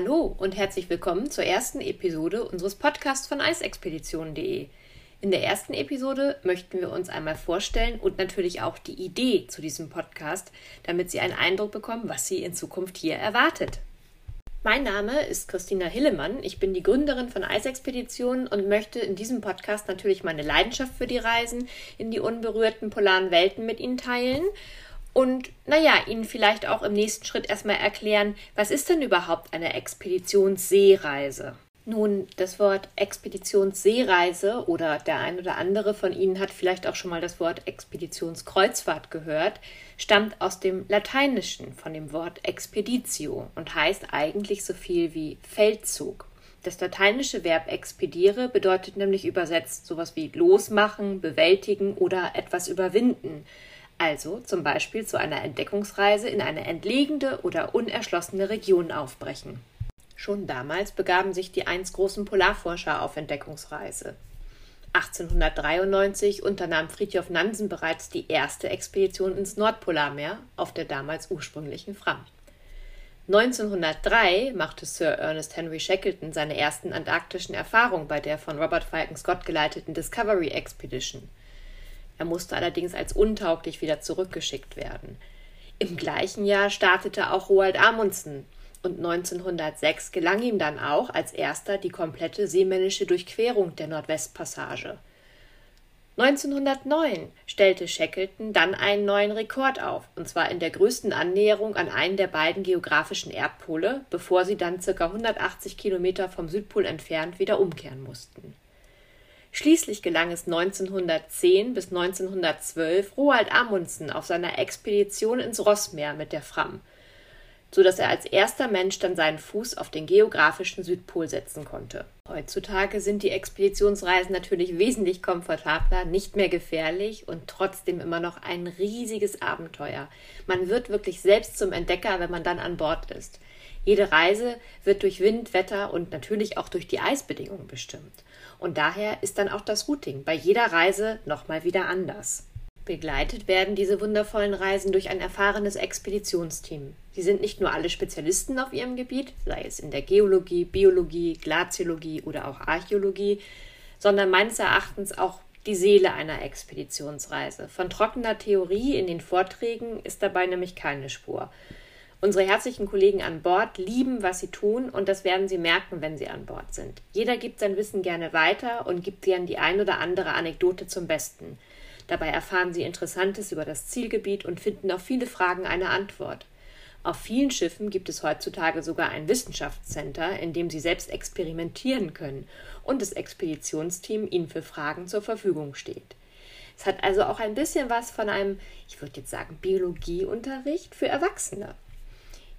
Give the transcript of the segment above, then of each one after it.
Hallo und herzlich willkommen zur ersten Episode unseres Podcasts von eisexpeditionen.de. In der ersten Episode möchten wir uns einmal vorstellen und natürlich auch die Idee zu diesem Podcast, damit Sie einen Eindruck bekommen, was Sie in Zukunft hier erwartet. Mein Name ist Christina Hillemann. Ich bin die Gründerin von Eisexpeditionen und möchte in diesem Podcast natürlich meine Leidenschaft für die Reisen in die unberührten polaren Welten mit Ihnen teilen und naja, Ihnen vielleicht auch im nächsten Schritt erstmal erklären, was ist denn überhaupt eine Expeditionsseereise? Nun, das Wort Expeditionsseereise oder der ein oder andere von Ihnen hat vielleicht auch schon mal das Wort Expeditionskreuzfahrt gehört, stammt aus dem Lateinischen von dem Wort Expeditio und heißt eigentlich so viel wie Feldzug. Das lateinische Verb expediere bedeutet nämlich übersetzt sowas wie losmachen, bewältigen oder etwas überwinden also zum Beispiel zu einer Entdeckungsreise in eine entlegene oder unerschlossene Region aufbrechen. Schon damals begaben sich die einst großen Polarforscher auf Entdeckungsreise. 1893 unternahm Fridtjof Nansen bereits die erste Expedition ins Nordpolarmeer auf der damals ursprünglichen Fram. 1903 machte Sir Ernest Henry Shackleton seine ersten antarktischen Erfahrungen bei der von Robert Falcon Scott geleiteten Discovery Expedition. Er musste allerdings als untauglich wieder zurückgeschickt werden. Im gleichen Jahr startete auch Roald Amundsen und 1906 gelang ihm dann auch als erster die komplette seemännische Durchquerung der Nordwestpassage. 1909 stellte Shackleton dann einen neuen Rekord auf, und zwar in der größten Annäherung an einen der beiden geografischen Erdpole, bevor sie dann ca. 180 Kilometer vom Südpol entfernt wieder umkehren mussten. Schließlich gelang es 1910 bis 1912 Roald Amundsen auf seiner Expedition ins Rossmeer mit der Fram, so dass er als erster Mensch dann seinen Fuß auf den geografischen Südpol setzen konnte. Heutzutage sind die Expeditionsreisen natürlich wesentlich komfortabler, nicht mehr gefährlich und trotzdem immer noch ein riesiges Abenteuer. Man wird wirklich selbst zum Entdecker, wenn man dann an Bord ist. Jede Reise wird durch Wind, Wetter und natürlich auch durch die Eisbedingungen bestimmt. Und daher ist dann auch das Routing bei jeder Reise nochmal wieder anders. Begleitet werden diese wundervollen Reisen durch ein erfahrenes Expeditionsteam. Sie sind nicht nur alle Spezialisten auf ihrem Gebiet, sei es in der Geologie, Biologie, Glaziologie oder auch Archäologie, sondern meines Erachtens auch die Seele einer Expeditionsreise. Von trockener Theorie in den Vorträgen ist dabei nämlich keine Spur. Unsere herzlichen Kollegen an Bord lieben, was sie tun, und das werden sie merken, wenn sie an Bord sind. Jeder gibt sein Wissen gerne weiter und gibt gern die ein oder andere Anekdote zum Besten. Dabei erfahren sie Interessantes über das Zielgebiet und finden auf viele Fragen eine Antwort. Auf vielen Schiffen gibt es heutzutage sogar ein Wissenschaftscenter, in dem sie selbst experimentieren können und das Expeditionsteam ihnen für Fragen zur Verfügung steht. Es hat also auch ein bisschen was von einem, ich würde jetzt sagen, Biologieunterricht für Erwachsene.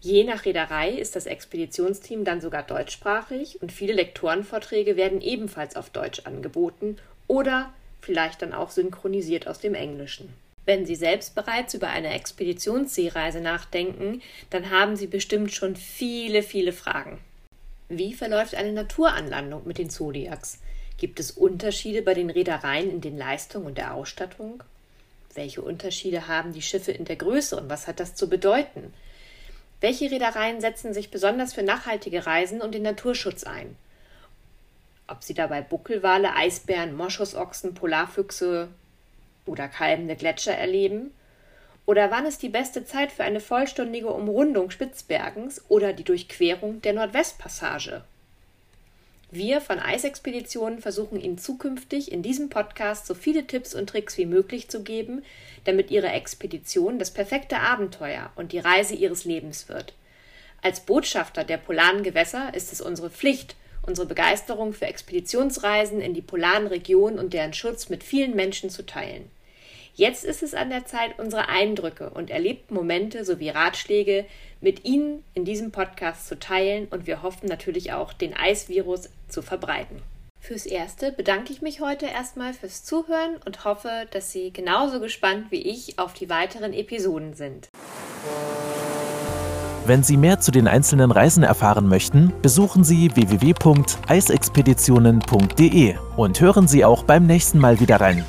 Je nach Reederei ist das Expeditionsteam dann sogar deutschsprachig und viele Lektorenvorträge werden ebenfalls auf Deutsch angeboten oder vielleicht dann auch synchronisiert aus dem Englischen. Wenn Sie selbst bereits über eine Expeditionsseereise nachdenken, dann haben Sie bestimmt schon viele, viele Fragen. Wie verläuft eine Naturanlandung mit den Zodiacs? Gibt es Unterschiede bei den Reedereien in den Leistungen und der Ausstattung? Welche Unterschiede haben die Schiffe in der Größe und was hat das zu bedeuten? Welche Reedereien setzen sich besonders für nachhaltige Reisen und den Naturschutz ein? Ob sie dabei Buckelwale, Eisbären, Moschusochsen, Polarfüchse oder kalbende Gletscher erleben? Oder wann ist die beste Zeit für eine vollständige Umrundung Spitzbergens oder die Durchquerung der Nordwestpassage? Wir von Eisexpeditionen versuchen Ihnen zukünftig in diesem Podcast so viele Tipps und Tricks wie möglich zu geben, damit Ihre Expedition das perfekte Abenteuer und die Reise Ihres Lebens wird. Als Botschafter der polaren Gewässer ist es unsere Pflicht, unsere Begeisterung für Expeditionsreisen in die polaren Regionen und deren Schutz mit vielen Menschen zu teilen. Jetzt ist es an der Zeit, unsere Eindrücke und erlebten Momente sowie Ratschläge mit Ihnen in diesem Podcast zu teilen und wir hoffen natürlich auch, den Eisvirus zu verbreiten. Fürs Erste bedanke ich mich heute erstmal fürs Zuhören und hoffe, dass Sie genauso gespannt wie ich auf die weiteren Episoden sind. Wenn Sie mehr zu den einzelnen Reisen erfahren möchten, besuchen Sie www.eisexpeditionen.de und hören Sie auch beim nächsten Mal wieder rein.